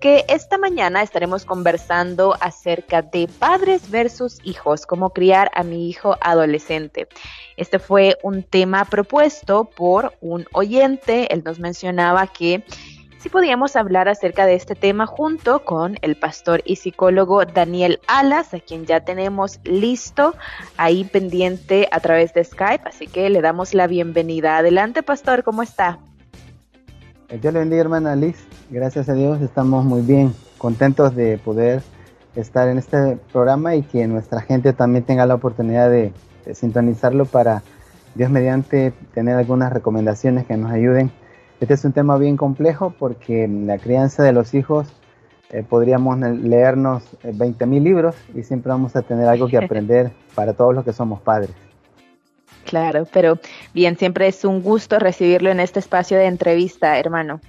que esta mañana estaremos conversando acerca de padres versus hijos, cómo criar a mi hijo adolescente. Este fue un tema propuesto por un oyente, él nos mencionaba que si podíamos hablar acerca de este tema junto con el pastor y psicólogo Daniel Alas, a quien ya tenemos listo ahí pendiente a través de Skype, así que le damos la bienvenida. Adelante, pastor, ¿cómo está? Dios le bendiga, hermana Liz. Gracias a Dios estamos muy bien, contentos de poder estar en este programa y que nuestra gente también tenga la oportunidad de, de sintonizarlo para Dios mediante tener algunas recomendaciones que nos ayuden este es un tema bien complejo porque la crianza de los hijos eh, podríamos leernos 20.000 eh, libros y siempre vamos a tener algo que aprender para todos los que somos padres. Claro, pero bien, siempre es un gusto recibirlo en este espacio de entrevista, hermano.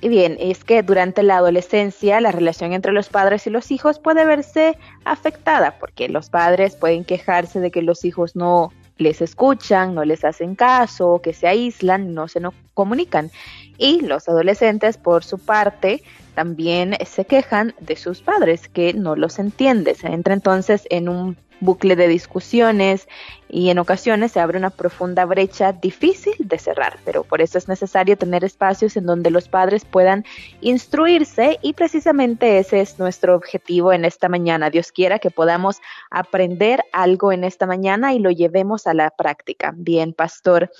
Y bien, es que durante la adolescencia la relación entre los padres y los hijos puede verse afectada porque los padres pueden quejarse de que los hijos no les escuchan, no les hacen caso, que se aíslan, no se no comunican. Y los adolescentes, por su parte, también se quejan de sus padres, que no los entiende. Se entra entonces en un bucle de discusiones y en ocasiones se abre una profunda brecha difícil de cerrar, pero por eso es necesario tener espacios en donde los padres puedan instruirse y precisamente ese es nuestro objetivo en esta mañana. Dios quiera que podamos aprender algo en esta mañana y lo llevemos a la práctica. Bien, pastor,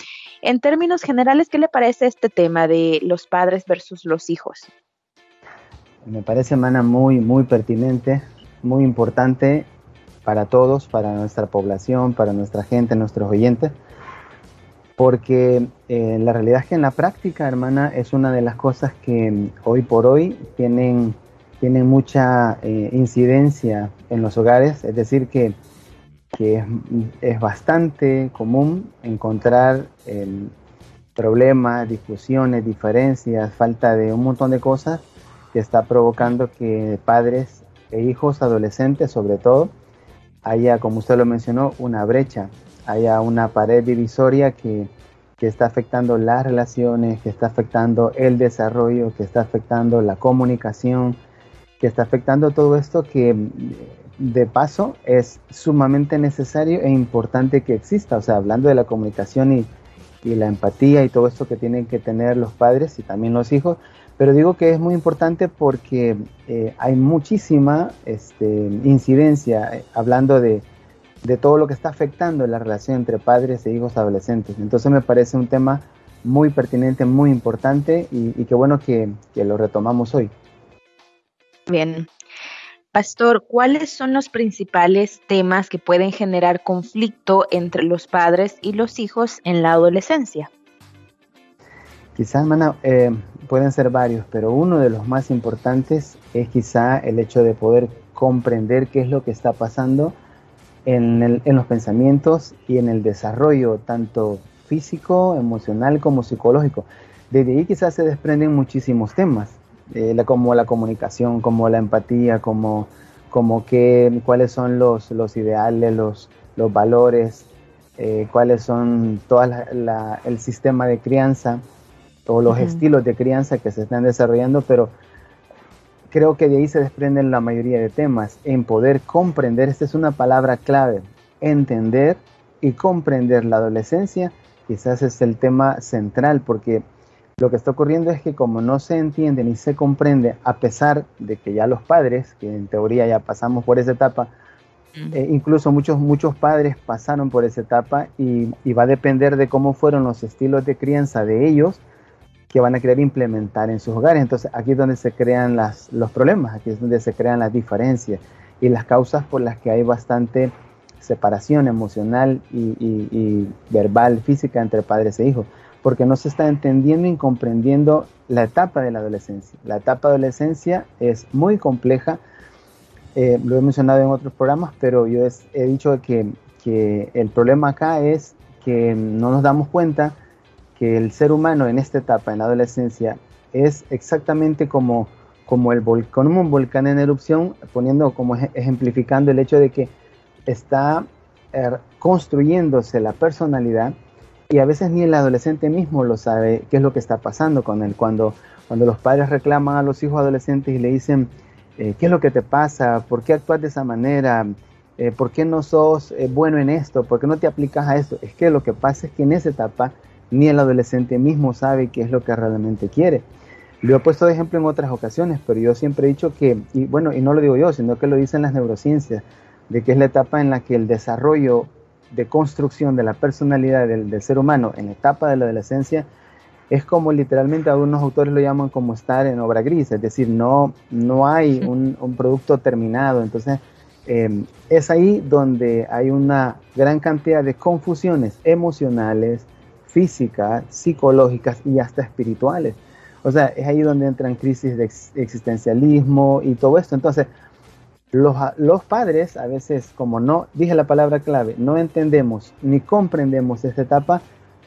en términos generales, ¿qué le parece este tema de los padres versus los hijos? Me parece, hermana, muy, muy pertinente, muy importante para todos, para nuestra población, para nuestra gente, nuestros oyentes, porque eh, la realidad es que en la práctica, hermana, es una de las cosas que hoy por hoy tienen, tienen mucha eh, incidencia en los hogares, es decir, que, que es, bastante común encontrar problemas, discusiones, diferencias, falta de un montón de cosas que está provocando que padres e hijos, adolescentes sobre todo, haya, como usted lo mencionó, una brecha, haya una pared divisoria que, está afectando las relaciones, que está afectando el desarrollo, que está afectando la comunicación, que está afectando todo esto que de paso es sumamente necesario e importante que exista. O sea, hablando de la comunicación y, y la empatía y todo esto que tienen que tener los padres y también los hijos, pero digo que es muy importante porque eh, hay muchísima este, incidencia eh, hablando de, todo lo que está afectando la relación entre padres e hijos adolescentes. Entonces me parece un tema muy pertinente, muy importante y, y qué bueno que, que lo retomamos hoy. Bien. Pastor, ¿cuáles son los principales temas que pueden generar conflicto entre los padres y los hijos en la adolescencia? Quizás, hermana, eh, pueden ser varios, pero uno de los más importantes es quizá el hecho de poder comprender qué es lo que está pasando en, los pensamientos y en el desarrollo, tanto físico, emocional como psicológico. Desde ahí quizás se desprenden muchísimos temas, eh, como la comunicación, como la empatía, como, que, cuáles son los, los ideales, los, valores, eh, cuáles son todo el sistema de crianza o los estilos de crianza que se están desarrollando, pero creo que de ahí se desprenden la mayoría de temas, en poder comprender, esta es una palabra clave, entender y comprender la adolescencia, quizás es el tema central, porque lo que está ocurriendo es que como no se entiende ni se comprende, a pesar de que ya los padres, que en teoría ya pasamos por esa etapa, eh, incluso muchos, muchos padres pasaron por esa etapa y, y, va a depender de cómo fueron los estilos de crianza de ellos, que van a querer implementar en sus hogares. Entonces aquí es donde se crean las, los problemas, aquí es donde se crean las diferencias y las causas por las que hay bastante separación emocional y, verbal, física entre padres e hijos, porque no se está entendiendo y comprendiendo la etapa de la adolescencia. La etapa de adolescencia es muy compleja, eh, lo he mencionado en otros programas, pero yo he dicho que, que el problema acá es que no nos damos cuenta que el ser humano en esta etapa, en la adolescencia, es exactamente como, como, el volcán, un volcán en erupción, poniendo como ejemplificando el hecho de que está er, construyéndose la personalidad y a veces ni el adolescente mismo lo sabe qué es lo que está pasando con él. Cuando, cuando los padres reclaman a los hijos adolescentes y le dicen, eh, ¿qué es lo que te pasa? ¿Por qué actúas de esa manera? Eh, ¿Por qué no sos eh, bueno en esto? ¿Por qué no te aplicas a esto? Es que lo que pasa es que en esa etapa ni el adolescente mismo sabe qué es lo que realmente quiere. Lo he puesto de ejemplo en otras ocasiones, pero yo siempre he dicho que, y bueno, y no lo digo yo, sino que lo dicen las neurociencias, de que es la etapa en la que el desarrollo de construcción de la personalidad del, ser humano en la etapa de la adolescencia es como literalmente algunos autores lo llaman como estar en obra gris, es decir, no, no hay un, producto terminado. Entonces, em, es ahí donde hay una gran cantidad de confusiones emocionales, físicas, psicológicas y hasta espirituales. O sea, es ahí donde entran crisis de existencialismo y todo esto. Entonces, los, padres a veces, como no, dije la palabra clave, no entendemos ni comprendemos esta etapa,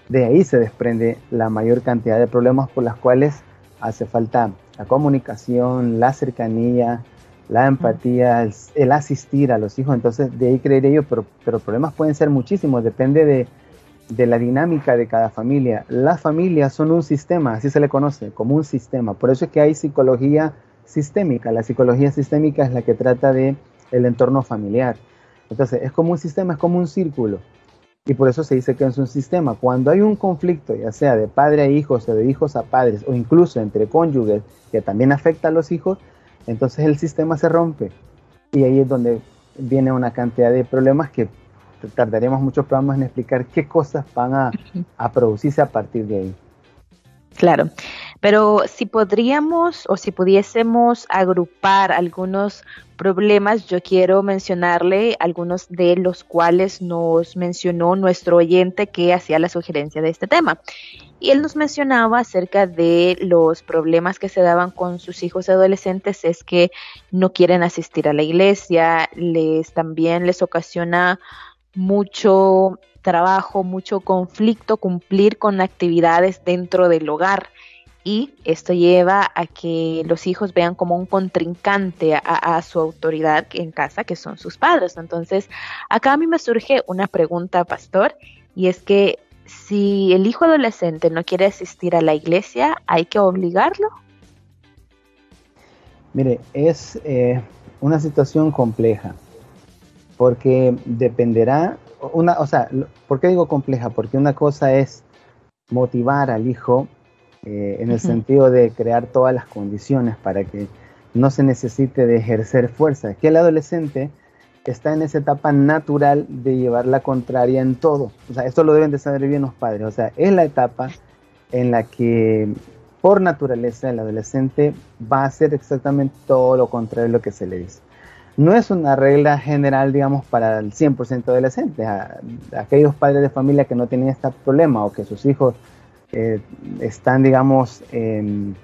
de ahí se desprende la mayor cantidad de problemas por las cuales hace falta la comunicación, la cercanía, la empatía, el, asistir a los hijos. Entonces, de ahí creeré yo, pero, pero problemas pueden ser muchísimos, depende de, de la dinámica de cada familia. Las familias son un sistema, así se le conoce, como un sistema. Por eso es que hay psicología sistémica. La psicología sistémica es la que trata de el entorno familiar. Entonces, es como un sistema, es como un círculo. Y por eso se dice que es un sistema. Cuando hay un conflicto, ya sea de padre a hijos o de hijos a padres, o incluso entre cónyuges, que también afecta a los hijos, entonces el sistema se rompe. Y ahí es donde viene una cantidad de problemas que tardaremos muchos programas en explicar qué cosas van a, a producirse a partir de ahí. Claro. Pero si podríamos o si pudiésemos agrupar algunos problemas, yo quiero mencionarle algunos de los cuales nos mencionó nuestro oyente que hacía la sugerencia de este tema. Y él nos mencionaba acerca de los problemas que se daban con sus hijos adolescentes, es que no quieren asistir a la iglesia, les también les ocasiona mucho trabajo, mucho conflicto cumplir con actividades dentro del hogar y esto lleva a que los hijos vean como un contrincante a, su autoridad en casa, que son sus padres. Entonces, acá a mí me surge una pregunta, pastor, y es que si el hijo adolescente no quiere asistir a la iglesia, ¿hay que obligarlo? Mire, es eh, una situación compleja, porque dependerá, una, o sea, ¿por qué digo compleja? Porque una cosa es motivar al hijo eh, en el sentido de crear todas las condiciones para que no se necesite de ejercer fuerza. Que el adolescente está en esa etapa natural de llevar la contraria en todo. O sea, esto lo deben de saber bien los padres. O sea, es la etapa en la que por naturaleza el adolescente va a hacer exactamente todo lo contrario de lo que se le dice. No es una regla general, digamos, para el 100% de adolescentes. aquellos padres de familia que no tienen este problema o que sus hijos eh, están, digamos, en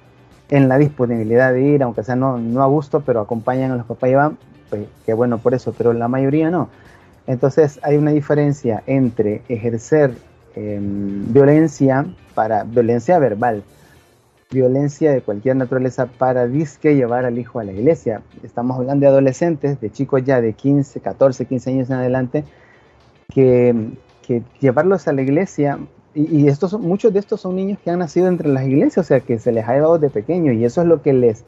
la disponibilidad de ir, aunque sea no, no a gusto, pero acompañan a los papás y van, pues qué bueno por eso, pero la mayoría no. Entonces hay una diferencia entre ejercer em, violencia para violencia verbal, violencia de cualquier naturaleza para disque llevar al hijo a la iglesia. Estamos hablando de adolescentes, de chicos ya de 15, 14, 15 años en adelante, que, que llevarlos a la iglesia y, estos muchos de estos son niños que han nacido entre las iglesias, o sea, que se les ha llevado de pequeño y eso es lo que les,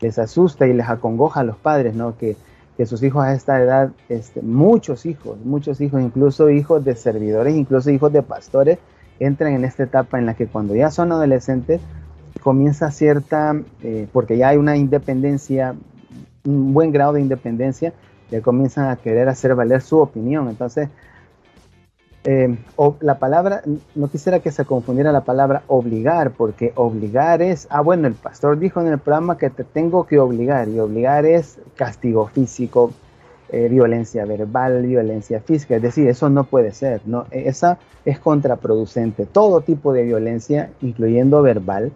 les asusta y les acongoja a los padres, ¿no? Que, que sus hijos a esta edad, este, muchos hijos, muchos hijos, incluso hijos de servidores, incluso hijos de pastores, entran en esta etapa en la que cuando ya son adolescentes comienza cierta, eh, porque ya hay una independencia, un buen grado de independencia, ya comienzan a querer hacer valer su opinión. Entonces, eh, la palabra, no quisiera que se confundiera la palabra obligar, porque obligar es, ah, bueno, el pastor dijo en el programa que te tengo que obligar, y obligar es castigo físico, eh, violencia verbal, violencia física, es decir, eso no puede ser, ¿no? esa es contraproducente. Todo tipo de violencia, incluyendo verbal,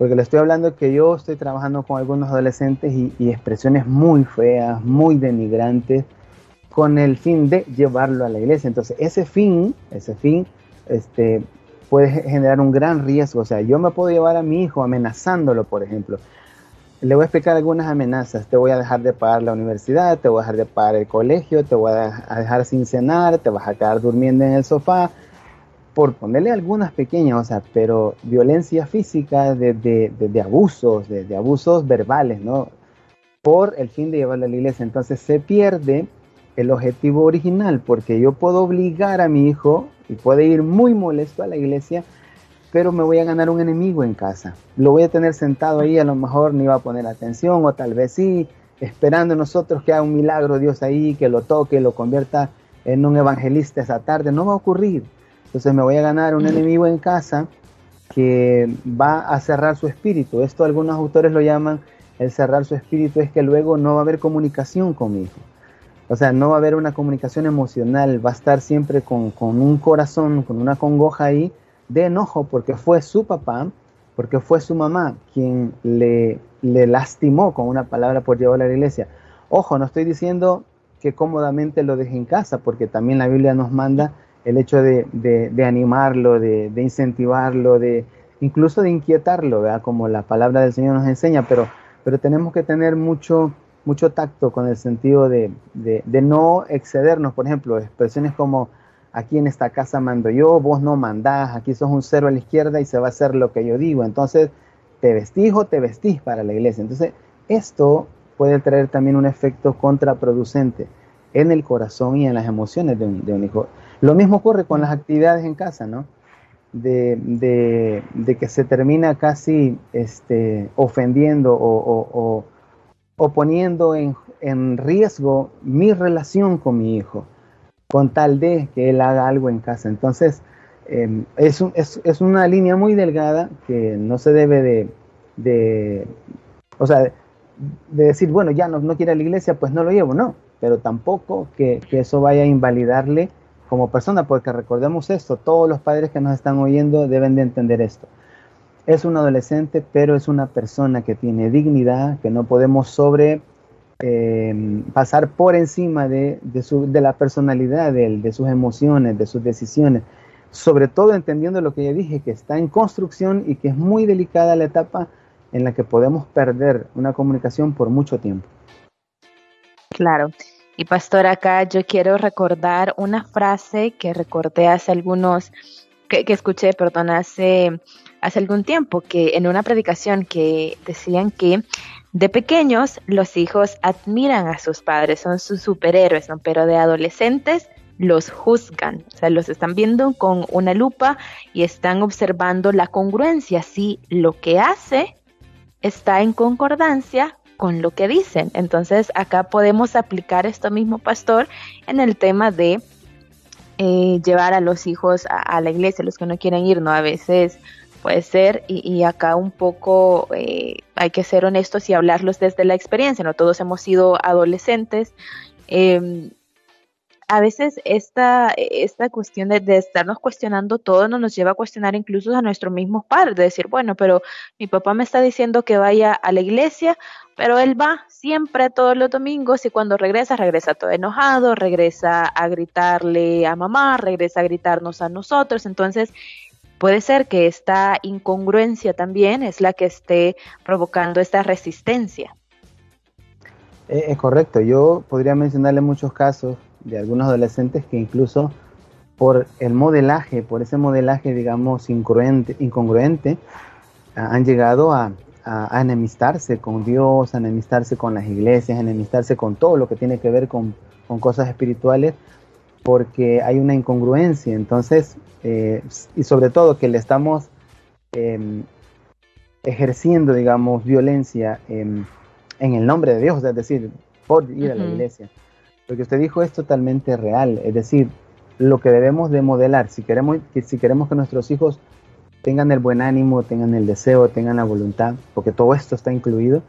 porque le estoy hablando que yo estoy trabajando con algunos adolescentes y expresiones muy feas, muy denigrantes, con el fin de llevarlo a la iglesia. Entonces, ese fin, ese fin, este, puede generar un gran riesgo. O sea, yo me puedo llevar a mi hijo amenazándolo, por ejemplo. Le voy a explicar algunas amenazas. Te voy a dejar de pagar la universidad, te voy a dejar de pagar el colegio, te voy a dejar sin cenar, te vas a quedar durmiendo en el sofá. Por ponerle algunas pequeñas, o sea, pero violencia física, de, de, abusos, de, abusos verbales, ¿no? Por el fin de llevarlo a la iglesia. Entonces se pierde el objetivo original, porque yo puedo obligar a mi hijo y puede ir muy molesto a la iglesia, pero me voy a ganar un enemigo en casa. Lo voy a tener sentado ahí, a lo mejor ni va a poner atención, o tal vez sí, esperando nosotros que haga un milagro Dios ahí, que lo toque, lo convierta en un evangelista esa tarde. No va a ocurrir. Entonces me voy a ganar un enemigo en casa que va a cerrar su espíritu. Esto algunos autores lo llaman el cerrar su espíritu, es que luego no va a haber comunicación con mi hijo. O sea, no va a haber una comunicación emocional, va a estar siempre con, con un corazón, con una congoja ahí de enojo porque fue su papá, porque fue su mamá quien le, le lastimó con una palabra por llevarlo a la iglesia. Ojo, no estoy diciendo que cómodamente lo deje en casa, porque también la Biblia nos manda el hecho de, de, animarlo, de, incentivarlo, de incluso de inquietarlo, ¿verdad? como la palabra del Señor nos enseña, pero, pero tenemos que tener mucho, mucho tacto con el sentido de, no excedernos, por ejemplo, expresiones como aquí en esta casa mando yo, vos no mandás, aquí sos un cero a la izquierda y se va a hacer lo que yo digo, entonces te vestís o te vestís para la iglesia. Entonces, esto puede traer también un efecto contraproducente en el corazón y en las emociones de un, de un hijo. Lo mismo ocurre con las actividades en casa, ¿no? De, que se termina casi este, ofendiendo o, poniendo en, en, riesgo mi relación con mi hijo, con tal de que él haga algo en casa. Entonces, em, es, es, es, una línea muy delgada que no se debe de, o sea, de decir, bueno, ya no, no quiere a la iglesia, pues no lo llevo, no, pero tampoco que eso vaya a invalidarle como persona, porque recordemos esto, todos los padres que nos están oyendo deben de entender esto. Es un adolescente, pero es una persona que tiene dignidad, que no podemos sobre eh, pasar por encima de, su, de la personalidad de él, de sus emociones, de sus decisiones. Sobre todo entendiendo lo que ya dije, que está en construcción y que es muy delicada la etapa en la que podemos perder una comunicación por mucho tiempo. Claro. Y pastor, acá yo quiero recordar una frase que recordé hace algunos, que, escuché, perdón, hace, hace algún tiempo, que en una predicación que decían que de pequeños los hijos admiran a sus padres, son sus superhéroes, ¿no? pero de adolescentes los juzgan, o sea, los están viendo con una lupa y están observando la congruencia, si lo que hace está en concordancia con lo que dicen. Entonces acá podemos aplicar esto mismo, pastor, en el tema de eh, llevar a los hijos a, la iglesia, los que no quieren ir, ¿no? A veces puede ser, y, acá un poco eh, hay que ser honestos y hablarlos desde la experiencia, ¿no? Todos hemos sido adolescentes. Em, a veces esta, esta cuestión de, estarnos cuestionando todo no nos lleva a cuestionar incluso a nuestros mismos padres, de decir, bueno, pero mi papá me está diciendo que vaya a la iglesia, pero él va siempre todos los domingos y cuando regresa, regresa todo enojado, regresa a gritarle a mamá, regresa a gritarnos a nosotros, entonces puede ser que esta incongruencia también es la que esté provocando esta resistencia. Eh, es correcto, yo podría mencionarle muchos casos de algunos adolescentes que incluso por el modelaje, por ese modelaje, digamos, incongruente, incongruente han llegado a, enemistarse con Dios, a enemistarse con las iglesias, a enemistarse con todo lo que tiene que ver con, cosas espirituales, porque hay una incongruencia. Entonces, eh, y sobre todo que le estamos em, ejerciendo, digamos, violencia en el nombre de Dios, es decir, por ir a la iglesia. Lo que usted dijo es totalmente real, es decir, lo que debemos de modelar, si queremos que, si queremos que nuestros hijos tengan el buen ánimo, tengan el deseo, tengan la voluntad, porque todo esto está incluido,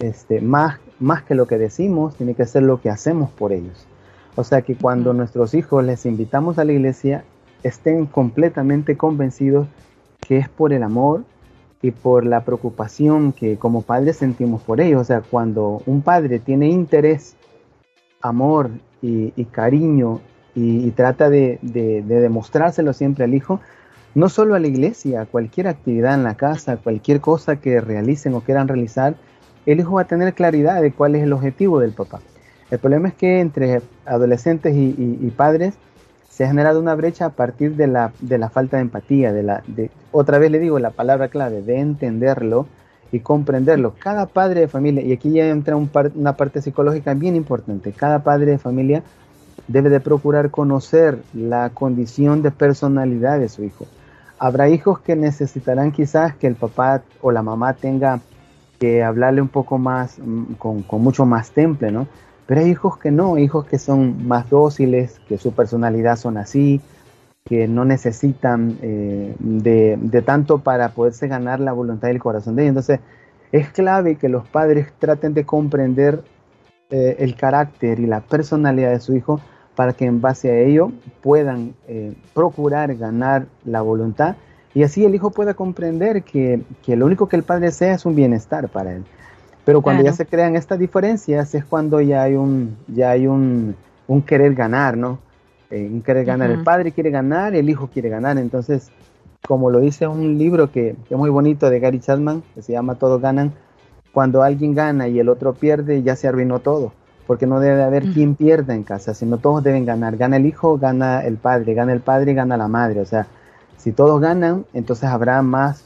este, más, más que lo que decimos, tiene que ser lo que hacemos por ellos. O sea que cuando nuestros hijos les invitamos a la iglesia, estén completamente convencidos que es por el amor y por la preocupación que como padres sentimos por ellos. O sea, cuando un padre tiene interés amor y, cariño y, trata de, demostrárselo siempre al hijo, no solo a la iglesia, a cualquier actividad en la casa, cualquier cosa que realicen o quieran realizar, el hijo va a tener claridad de cuál es el objetivo del papá. El problema es que entre adolescentes y, padres se ha generado una brecha a partir de la, de la falta de empatía, de la, de, otra vez le digo la palabra clave, de entenderlo y comprenderlo. Cada padre de familia, y aquí ya entra una parte psicológica bien importante, cada padre de familia debe de procurar conocer la condición de personalidad de su hijo. Habrá hijos que necesitarán quizás que el papá o la mamá tenga que hablarle un poco más, mm, con, con mucho más temple, ¿no? Pero hay hijos que no, hijos que son más dóciles, que su personalidad son así, que no necesitan eh, de, tanto para poderse ganar la voluntad y el corazón de ellos. Entonces, es clave que los padres traten de comprender eh, el carácter y la personalidad de su hijo para que en base a ello puedan eh, procurar ganar la voluntad y así el hijo pueda comprender que, lo único que el padre desea es un bienestar para él. Pero cuando ya se crean estas diferencias es cuando ya hay un, ya hay un, un querer ganar, ¿no? Eh, quiere ganar. El padre quiere ganar, el hijo quiere ganar. Entonces, como lo dice un libro que, es muy bonito de Gary Chapman, que se llama Todos ganan, cuando alguien gana y el otro pierde, ya se arruinó todo. Porque no debe haber quien pierda en casa, sino todos deben ganar. Gana el hijo, gana el padre, gana el padre gana la madre. O sea, si todos ganan, entonces habrá más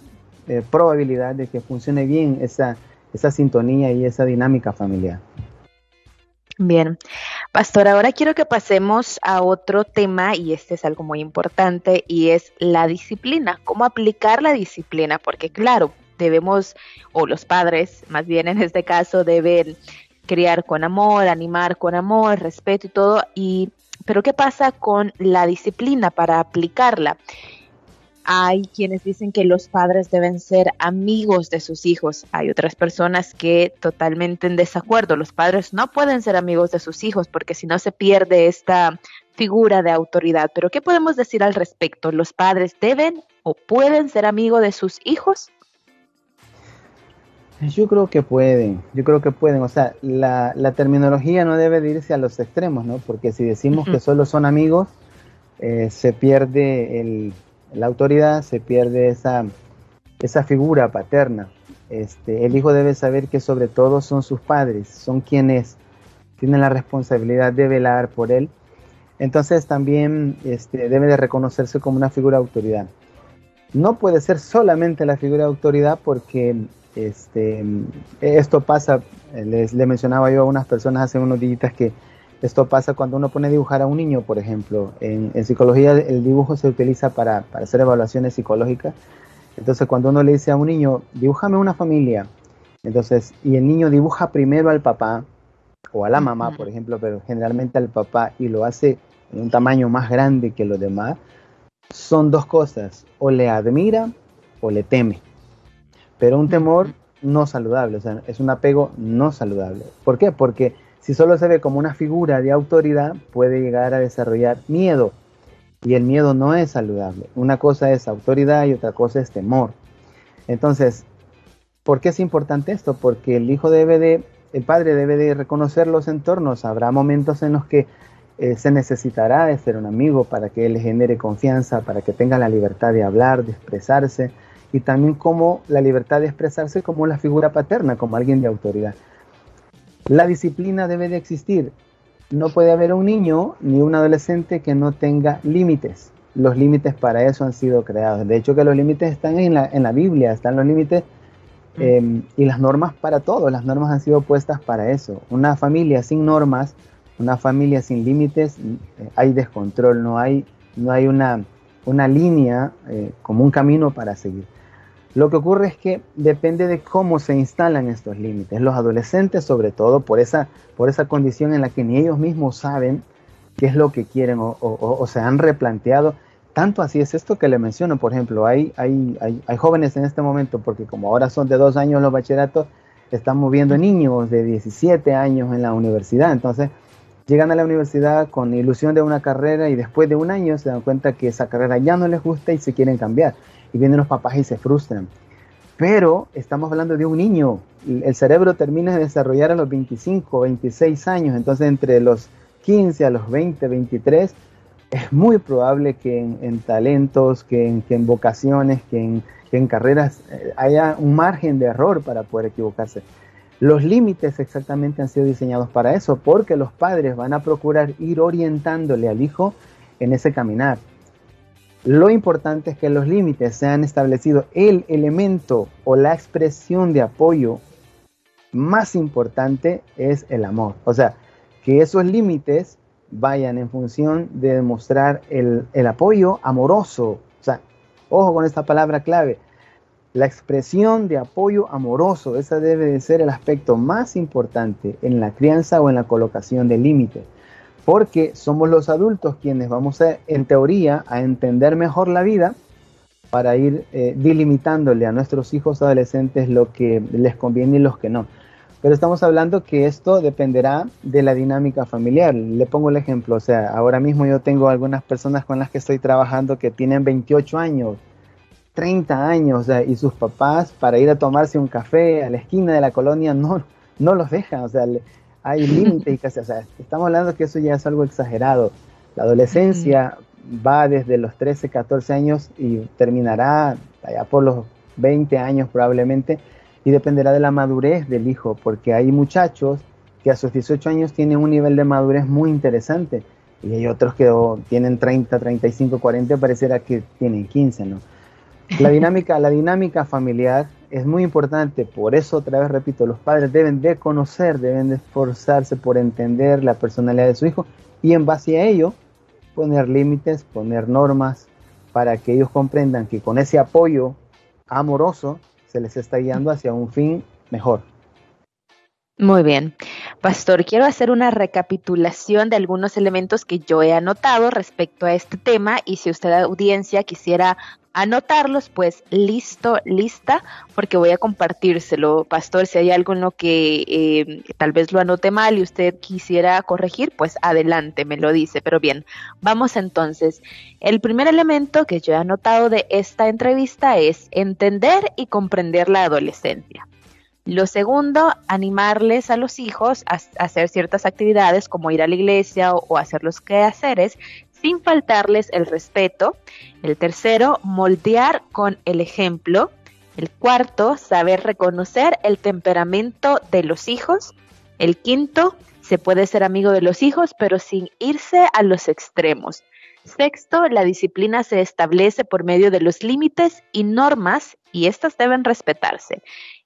eh, probabilidad de que funcione bien esa, esa sintonía y esa dinámica familiar. Bien, Pastor, ahora quiero que pasemos a otro tema y este es algo muy importante y es la disciplina, cómo aplicar la disciplina, porque claro, debemos, o los padres más bien en este caso, deben criar con amor, animar con amor, respeto y todo, y pero ¿qué pasa con la disciplina para aplicarla? Hay quienes dicen que los padres deben ser amigos de sus hijos. Hay otras personas que totalmente en desacuerdo. Los padres no pueden ser amigos de sus hijos porque si no se pierde esta figura de autoridad. Pero ¿qué podemos decir al respecto? ¿Los padres deben o pueden ser amigos de sus hijos? Yo creo que pueden, yo creo que pueden. O sea, la, terminología no debe irse a los extremos, ¿no? Porque si decimos que solo son amigos, eh, se pierde el, la autoridad, se pierde esa, esa figura paterna. Este, el hijo debe saber que sobre todo son sus padres, son quienes tienen la responsabilidad de velar por él. Entonces también este, debe de reconocerse como una figura de autoridad. No puede ser solamente la figura de autoridad porque este, esto pasa, les, le mencionaba yo a unas personas hace unos días que esto pasa cuando uno pone a dibujar a un niño, por ejemplo. En, psicología el dibujo se utiliza para, hacer evaluaciones psicológicas. Entonces cuando uno le dice a un niño, dibújame una familia, entonces, y el niño dibuja primero al papá o a la mamá, por ejemplo, pero generalmente al papá y lo hace en un tamaño más grande que los demás, son dos cosas, o le admira o le teme. Pero un temor no saludable, o sea, es un apego no saludable. ¿Por qué? Porque si solo se ve como una figura de autoridad, puede llegar a desarrollar miedo. Y el miedo no es saludable. Una cosa es autoridad y otra cosa es temor. Entonces, ¿por qué es importante esto? Porque el hijo debe de, el padre debe de reconocer los entornos. Habrá momentos en los que eh, se necesitará de ser un amigo para que él genere confianza, para que tenga la libertad de hablar, de expresarse, y también como la libertad de expresarse como la figura paterna, como alguien de autoridad. La disciplina debe de existir. No puede haber un niño ni un adolescente que no tenga límites. Los límites para eso han sido creados. De hecho que los límites están en la, en la Biblia, están los límites mm. em, y las normas para todo. Las normas han sido puestas para eso. Una familia sin normas, una familia sin límites, eh, hay descontrol, no hay, no hay una, una línea eh, como un camino para seguir. Lo que ocurre es que depende de cómo se instalan estos límites. Los adolescentes, sobre todo, por esa, por esa condición en la que ni ellos mismos saben qué es lo que quieren o, se han replanteado. Tanto así es esto que le menciono, por ejemplo, hay, hay, hay, jóvenes en este momento, porque como ahora son de dos años los bachilleratos, estamos viendo niños de 17 años en la universidad. Entonces, llegan a la universidad con ilusión de una carrera y después de un año se dan cuenta que esa carrera ya no les gusta y se quieren cambiar y vienen los papás y se frustran. Pero estamos hablando de un niño. El cerebro termina de desarrollar a los 25, 26 años. Entonces, entre los 15 a los 20, 23, es muy probable que en, talentos, que en, que en vocaciones, que en, que en, carreras eh, haya un margen de error para poder equivocarse. Los límites exactamente han sido diseñados para eso, porque los padres van a procurar ir orientándole al hijo en ese caminar. Lo importante es que los límites sean establecidos. El elemento o la expresión de apoyo más importante es el amor. O sea, que esos límites vayan en función de demostrar el, apoyo amoroso. O sea, ojo con esta palabra clave. La expresión de apoyo amoroso, esa debe de ser el aspecto más importante en la crianza o en la colocación de límites, porque somos los adultos quienes vamos a, en teoría, a entender mejor la vida para ir eh, delimitándole a nuestros hijos adolescentes lo que les conviene y los que no. Pero estamos hablando que esto dependerá de la dinámica familiar. Le pongo el ejemplo, o sea, ahora mismo yo tengo algunas personas con las que estoy trabajando que tienen 28 años, 30 años y sus papás para ir a tomarse un café a la esquina de la colonia no, no los dejan, o sea, hay límites y casi, o sea, estamos hablando que eso ya es algo exagerado. La adolescencia va desde los 13, 14 años y terminará allá por los 20 años probablemente y dependerá de la madurez del hijo, porque hay muchachos que a sus 18 años tienen un nivel de madurez muy interesante y hay otros que tienen 30, 35, 40, pareciera que tienen 15, ¿no? La dinámica, la dinámica familiar es muy importante, por eso otra vez repito, los padres deben de conocer, deben de esforzarse por entender la personalidad de su hijo y en base a ello poner límites, poner normas para que ellos comprendan que con ese apoyo amoroso se les está guiando hacia un fin mejor. Muy bien. Pastor, quiero hacer una recapitulación de algunos elementos que yo he anotado respecto a este tema y si usted, audiencia, quisiera anotarlos, pues listo, lista, porque voy a compartírselo. Pastor, si hay algo en lo que eh, tal vez lo anote mal y usted quisiera corregir, pues adelante, me lo dice. Pero bien, vamos entonces. El primer elemento que yo he anotado de esta entrevista es entender y comprender la adolescencia. Lo segundo, animarles a los hijos a, hacer ciertas actividades como ir a la iglesia o, hacer los quehaceres sin faltarles el respeto. El tercero, moldear con el ejemplo. El cuarto, saber reconocer el temperamento de los hijos. El quinto, se puede ser amigo de los hijos, pero sin irse a los extremos. Sexto, la disciplina se establece por medio de los límites y normas y éstas deben respetarse.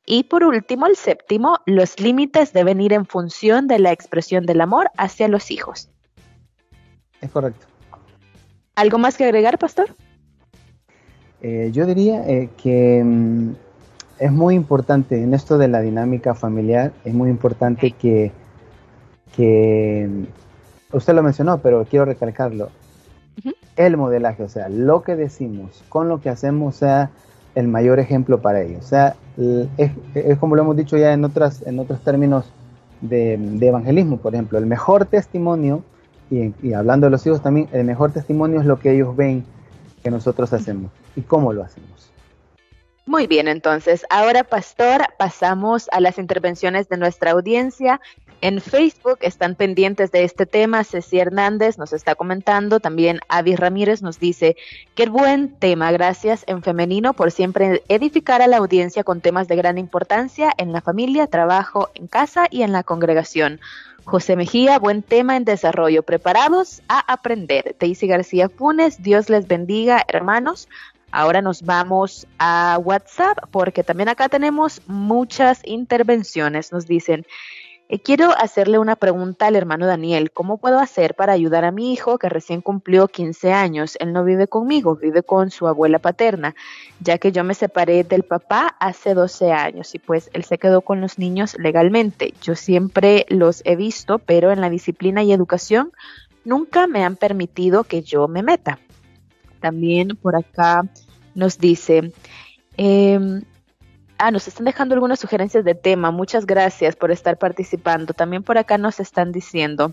Y por último, el séptimo, los límites deben ir en función de la expresión del amor hacia los hijos. Es correcto. ¿Algo más que agregar, pastor? Eh, yo diría eh, que mm, es muy importante en esto de la dinámica familiar, es muy importante que, que mm, usted lo mencionó, pero quiero recalcarlo. El modelaje, o sea, lo que decimos con lo que hacemos, sea el mayor ejemplo para ellos. O sea, es, como lo hemos dicho ya en, otras, en otros términos de, evangelismo, por ejemplo, el mejor testimonio, y, hablando de los hijos también, el mejor testimonio es lo que ellos ven que nosotros hacemos y cómo lo hacemos. Muy bien, entonces, ahora, pastor, pasamos a las intervenciones de nuestra audiencia. En Facebook están pendientes de este tema. Ceci Hernández nos está comentando. También Avi Ramírez nos dice, qué buen tema. Gracias en femenino por siempre edificar a la audiencia con temas de gran importancia en la familia, trabajo, en casa y en la congregación. José Mejía, buen tema en desarrollo. Preparados a aprender. Daisy García Funes, Dios les bendiga, hermanos. Ahora nos vamos a WhatsApp porque también acá tenemos muchas intervenciones. Nos dicen, eh, quiero hacerle una pregunta al hermano Daniel. ¿Cómo puedo hacer para ayudar a mi hijo que recién cumplió 15 años? Él no vive conmigo, vive con su abuela paterna, ya que yo me separé del papá hace 12 años y pues él se quedó con los niños legalmente. Yo siempre los he visto, pero en la disciplina y educación nunca me han permitido que yo me meta. También por acá nos dice, eh, Ah, nos están dejando algunas sugerencias de tema. Muchas gracias por estar participando. También por acá nos están diciendo.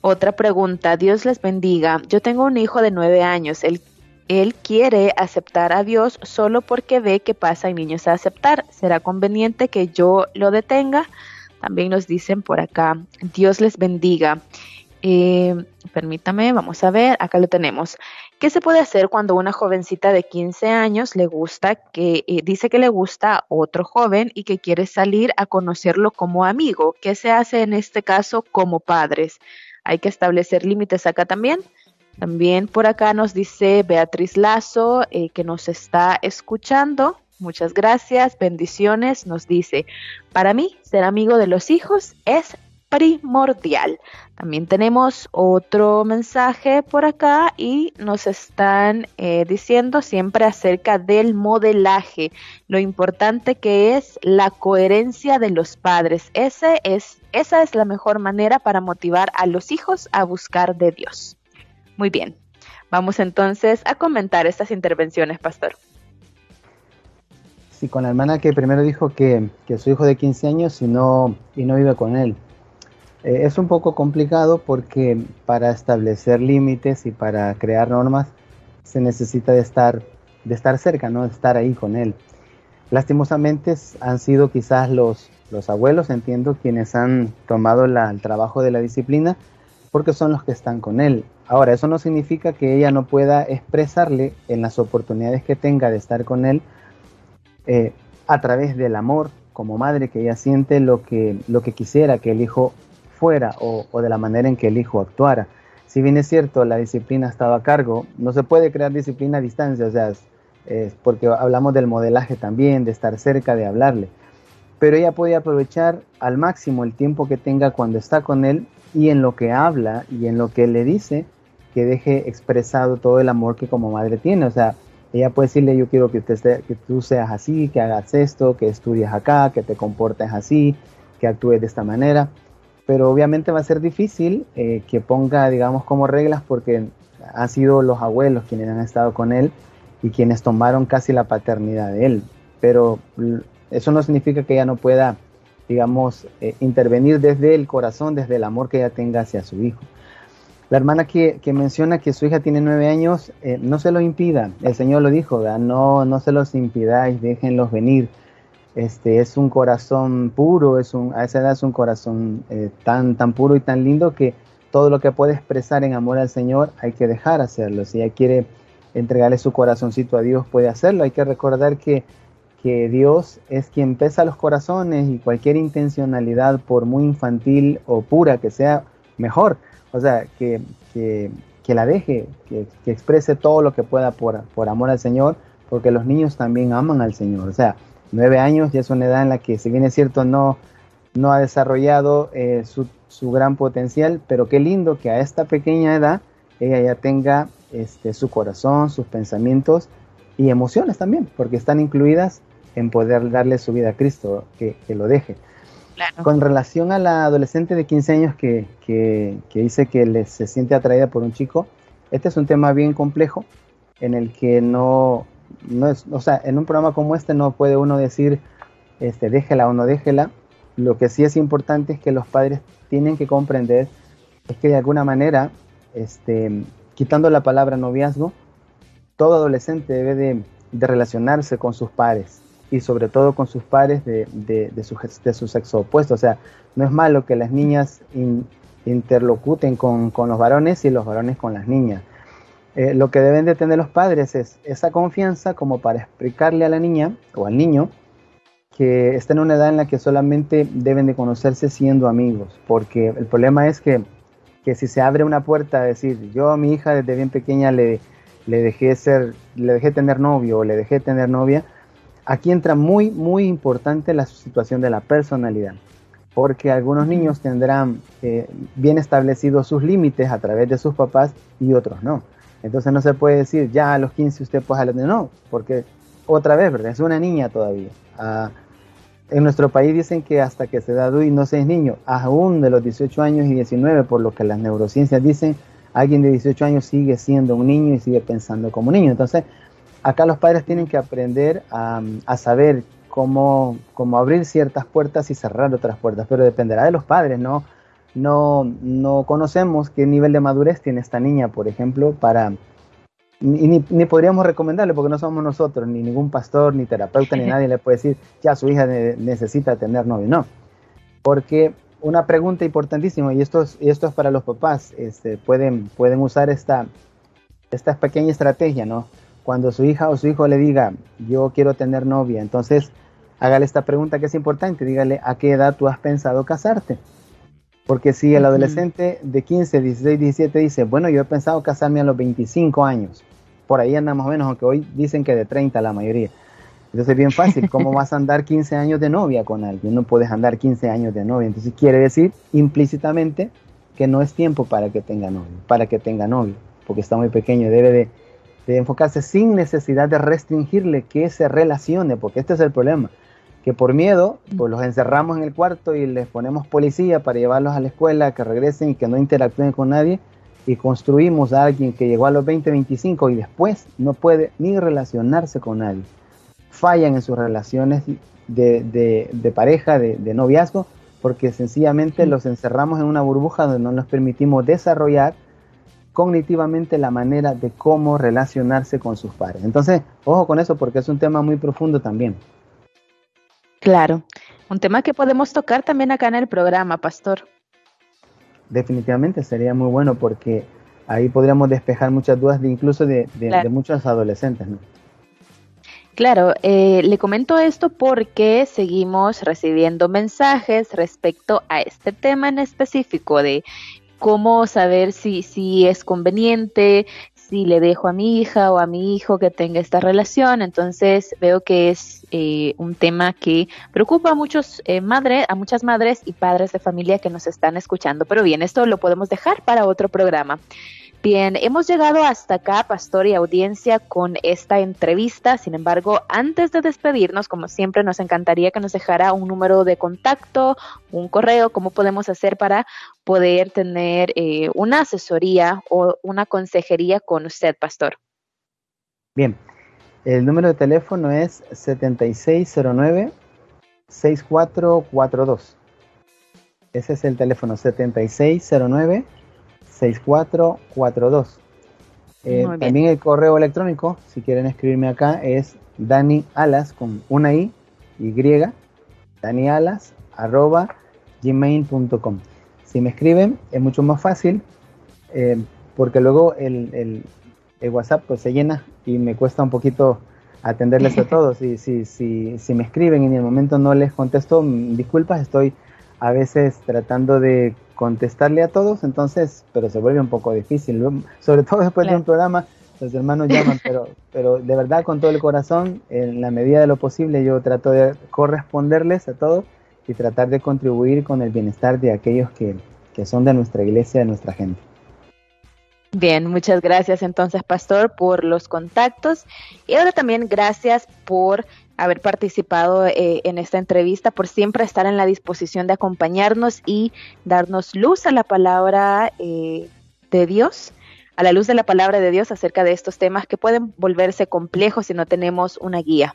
Otra pregunta. Dios les bendiga. Yo tengo un hijo de nueve años. Él, él quiere aceptar a Dios solo porque ve que pasa niños a aceptar. ¿Será conveniente que yo lo detenga? También nos dicen por acá. Dios les bendiga. Eh, permítame, vamos a ver. Acá lo tenemos. ¿Qué se puede hacer cuando una jovencita de 15 años le gusta, que eh, dice que le gusta otro joven y que quiere salir a conocerlo como amigo? ¿Qué se hace en este caso como padres? ¿Hay que establecer límites acá también? También por acá nos dice Beatriz Lazo eh, que nos está escuchando. Muchas gracias, bendiciones. Nos dice, para mí ser amigo de los hijos es primordial. También tenemos otro mensaje por acá y nos están eh, diciendo siempre acerca del modelaje, lo importante que es la coherencia de los padres. Ese es, esa es la mejor manera para motivar a los hijos a buscar de Dios. Muy bien, vamos entonces a comentar estas intervenciones, pastor. Sí, con la hermana que primero dijo que, que su hijo de 15 años y no, y no vive con él. Eh, es un poco complicado porque para establecer límites y para crear normas se necesita de estar, de estar cerca, ¿no? de estar ahí con él. Lastimosamente han sido quizás los, los abuelos, entiendo, quienes han tomado el trabajo de la disciplina porque son los que están con él. Ahora, eso no significa que ella no pueda expresarle en las oportunidades que tenga de estar con él eh, a través del amor como madre que ella siente lo que, lo que quisiera que el hijo fuera o, de la manera en que el hijo actuara. Si bien es cierto, la disciplina estaba a cargo, no se puede crear disciplina a distancia, o sea, es, porque hablamos del modelaje también, de estar cerca, de hablarle. Pero ella puede aprovechar al máximo el tiempo que tenga cuando está con él y en lo que habla y en lo que le dice, que deje expresado todo el amor que como madre tiene. O sea, ella puede decirle, yo quiero que, usted que tú seas así, que hagas esto, que estudies acá, que te comportes así, que actúes de esta manera pero obviamente va a ser difícil eh, que ponga, digamos, como reglas porque han sido los abuelos quienes han estado con él y quienes tomaron casi la paternidad de él. Pero eso no significa que ella no pueda, digamos, eh, intervenir desde el corazón, desde el amor que ella tenga hacia su hijo. La hermana que, menciona que su hija tiene nueve años, eh, no se lo impida. El Señor lo dijo, no, no se los impidáis, déjenlos venir este, es un corazón puro, es un, a esa edad es un corazón eh, tan, tan puro y tan lindo que todo lo que puede expresar en amor al Señor hay que dejar hacerlo. Si ella quiere entregarle su corazoncito a Dios, puede hacerlo. Hay que recordar que, que Dios es quien pesa los corazones y cualquier intencionalidad, por muy infantil o pura que sea, mejor. O sea, que, que, que la deje, que, que, exprese todo lo que pueda por, por amor al Señor, porque los niños también aman al Señor. O sea, nueve años ya es una edad en la que, si bien es cierto, no, no ha desarrollado eh, su, su, gran potencial, pero qué lindo que a esta pequeña edad ella ya tenga este, su corazón, sus pensamientos y emociones también, porque están incluidas en poder darle su vida a Cristo, que, que lo deje. Con relación a la adolescente de 15 años que, que, que dice que se siente atraída por un chico, este es un tema bien complejo en el que no, no es, o sea, en un programa como este no puede uno decir, este, déjela o no déjela. Lo que sí es importante es que los padres tienen que comprender es que de alguna manera, este, quitando la palabra noviazgo, todo adolescente debe de, relacionarse con sus pares y sobre todo con sus pares de, de, su, de su sexo opuesto. O sea, no es malo que las niñas interlocuten con, con los varones y los varones con las niñas eh, lo que deben de tener los padres es esa confianza como para explicarle a la niña o al niño que está en una edad en la que solamente deben de conocerse siendo amigos, porque el problema es que, que si se abre una puerta a decir, yo a mi hija desde bien pequeña le, le dejé ser, le dejé tener novio o le dejé tener novia, aquí entra muy, muy importante la situación de la personalidad, porque algunos niños tendrán eh, bien establecidos sus límites a través de sus papás y otros no. Entonces no se puede decir, ya a los 15 usted puede jalar. No, porque otra vez, ¿verdad? Es una niña todavía. Ah, en nuestro país dicen que hasta que se da y no se es niño, aún de los 18 años y 19, por lo que las neurociencias dicen, alguien de 18 años sigue siendo un niño y sigue pensando como niño. Entonces, acá los padres tienen que aprender a, a saber cómo, cómo abrir ciertas puertas y cerrar otras puertas, pero dependerá de los padres, ¿no? No, no conocemos qué nivel de madurez tiene esta niña, por ejemplo, para... Ni, ni, podríamos recomendarle porque no somos nosotros, ni ningún pastor, ni terapeuta, ni nadie le puede decir, ya su hija necesita tener novio. No, porque una pregunta importantísima, y esto es, y esto es para los papás, este, pueden, pueden usar esta, esta pequeña estrategia, ¿no? Cuando su hija o su hijo le diga, yo quiero tener novia, entonces hágale esta pregunta que es importante, dígale, ¿a qué edad tú has pensado casarte? Porque si el adolescente de 15, 16, 17 dice, bueno, yo he pensado casarme a los 25 años, por ahí anda más o menos, aunque hoy dicen que de 30 la mayoría. Entonces es bien fácil, ¿cómo vas a andar 15 años de novia con alguien? No puedes andar 15 años de novia. Entonces quiere decir implícitamente que no es tiempo para que tenga novio, para que tenga novio, porque está muy pequeño, debe de, de enfocarse sin necesidad de restringirle que se relacione, porque este es el problema que por miedo, pues los encerramos en el cuarto y les ponemos policía para llevarlos a la escuela, que regresen y que no interactúen con nadie, y construimos a alguien que llegó a los 20, 25 y después no puede ni relacionarse con nadie. Fallan en sus relaciones de, pareja, de, de, noviazgo, porque sencillamente los encerramos en una burbuja donde no nos permitimos desarrollar cognitivamente la manera de cómo relacionarse con sus padres. Entonces, ojo con eso porque es un tema muy profundo también. Claro, un tema que podemos tocar también acá en el programa, Pastor. Definitivamente sería muy bueno porque ahí podríamos despejar muchas dudas de incluso de, muchos adolescentes, ¿no? Claro, eh, le comento esto porque seguimos recibiendo mensajes respecto a este tema en específico de cómo saber si, si es conveniente, si le dejo a mi hija o a mi hijo que tenga esta relación. Entonces veo que es eh, un tema que preocupa a muchos eh, a muchas madres y padres de familia que nos están escuchando. Pero bien, esto lo podemos dejar para otro programa. Bien, hemos llegado hasta acá, pastor y audiencia, con esta entrevista. Sin embargo, antes de despedirnos, como siempre, nos encantaría que nos dejara un número de contacto, un correo, cómo podemos hacer para poder tener eh, una asesoría o una consejería con usted, pastor. Bien, el número de teléfono es 7609-6442. Ese es el teléfono 7609 6442. Eh, también el correo electrónico, si quieren escribirme acá, es Dani Alas con una I, Y, Dani Alas, arroba gmail.com. Si me escriben es mucho más fácil eh, porque luego el, el, WhatsApp pues se llena y me cuesta un poquito atenderles a todos. Si, si, si, si me escriben y en el momento no les contesto, mm, disculpas, estoy a veces tratando de contestarle a todos, entonces, pero se vuelve un poco difícil, sobre todo después de un programa, los hermanos llaman, pero, pero de verdad con todo el corazón, en la medida de lo posible, yo trato de corresponderles a todos y tratar de contribuir con el bienestar de aquellos que, que son de nuestra iglesia, de nuestra gente. Bien, muchas gracias entonces, Pastor, por los contactos y ahora también gracias por haber participado eh, en esta entrevista, por siempre estar en la disposición de acompañarnos y darnos luz a la palabra eh, de Dios, a la luz de la palabra de Dios acerca de estos temas que pueden volverse complejos si no tenemos una guía.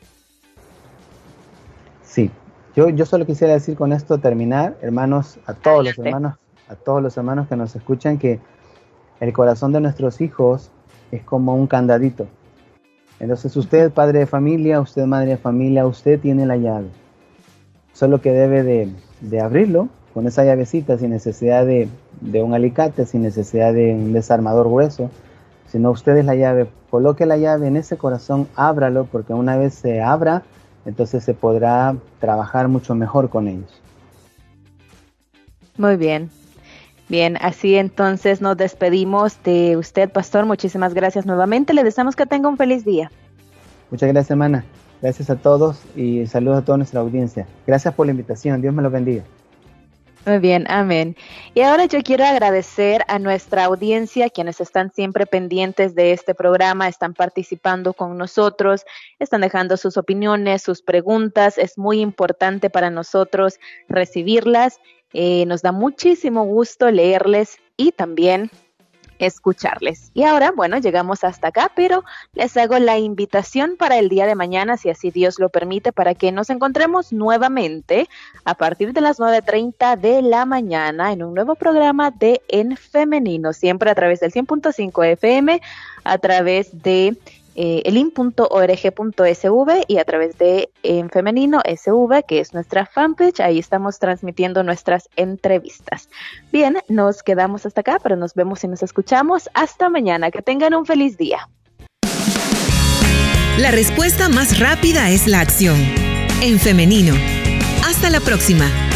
Sí, yo, yo solo quisiera decir con esto terminar, hermanos, a todos los hermanos, a todos los hermanos que nos escuchan, que el corazón de nuestros hijos es como un candadito entonces usted, padre de familia, usted, madre de familia, usted tiene la llave. Solo que debe de, abrirlo con esa llavecita sin necesidad de, un alicate, sin necesidad de un desarmador grueso, sino usted es la llave. Coloque la llave en ese corazón, ábralo, porque una vez se abra, entonces se podrá trabajar mucho mejor con ellos. Muy bien. Bien, así entonces nos despedimos de usted, pastor. Muchísimas gracias nuevamente. Le deseamos que tenga un feliz día. Muchas gracias, hermana. Gracias a todos y saludos a toda nuestra audiencia. Gracias por la invitación. Dios me lo bendiga. Muy bien, amén. Y ahora yo quiero agradecer a nuestra audiencia, quienes están siempre pendientes de este programa, están participando con nosotros, están dejando sus opiniones, sus preguntas. Es muy importante para nosotros recibirlas eh, nos da muchísimo gusto leerles y también escucharles. Y ahora, bueno, llegamos hasta acá, pero les hago la invitación para el día de mañana, si así Dios lo permite, para que nos encontremos nuevamente a partir de las 9.30 de la mañana en un nuevo programa de En Femenino, siempre a través del 100.5 FM, a través de eh, elin.org.sv y a través de En Femenino SV, que es nuestra fanpage. Ahí estamos transmitiendo nuestras entrevistas. Bien, nos quedamos hasta acá, pero nos vemos y nos escuchamos hasta mañana. Que tengan un feliz día. La respuesta más rápida es la acción. En Femenino. Hasta la próxima.